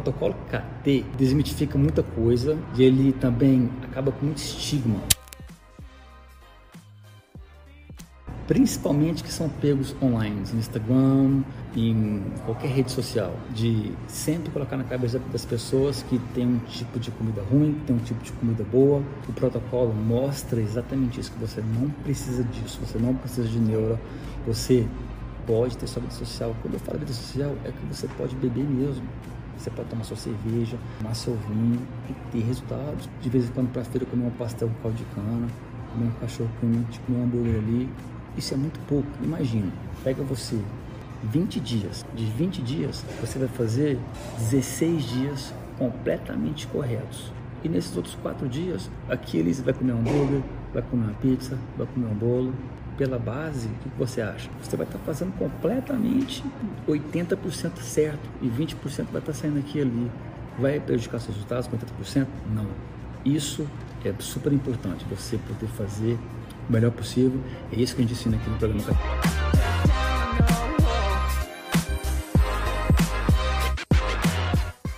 protocolo KT desmitifica muita coisa e ele também acaba com muito estigma. Principalmente que são pegos online, no Instagram, em qualquer rede social, de sempre colocar na cabeça das pessoas que tem um tipo de comida ruim, tem um tipo de comida boa. O protocolo mostra exatamente isso, que você não precisa disso, você não precisa de neura, você pode ter sua vida social. Quando eu falo vida social, é que você pode beber mesmo. Você pode tomar sua cerveja, tomar seu vinho e ter resultados. De vez em quando para feira comer um pastel com caldo de cana, comer um cachorro quente, comer um hambúrguer ali. Isso é muito pouco. Imagina, pega você 20 dias. De 20 dias, você vai fazer 16 dias completamente corretos. E nesses outros 4 dias, aqui você vai comer um hambúrguer, vai comer uma pizza, vai comer um bolo. Pela base, o que você acha? Você vai estar fazendo completamente 80% certo e 20% vai estar saindo aqui e ali. Vai prejudicar seus resultados com 80%? Não. Isso é super importante, você poder fazer o melhor possível. É isso que a gente ensina aqui no programa.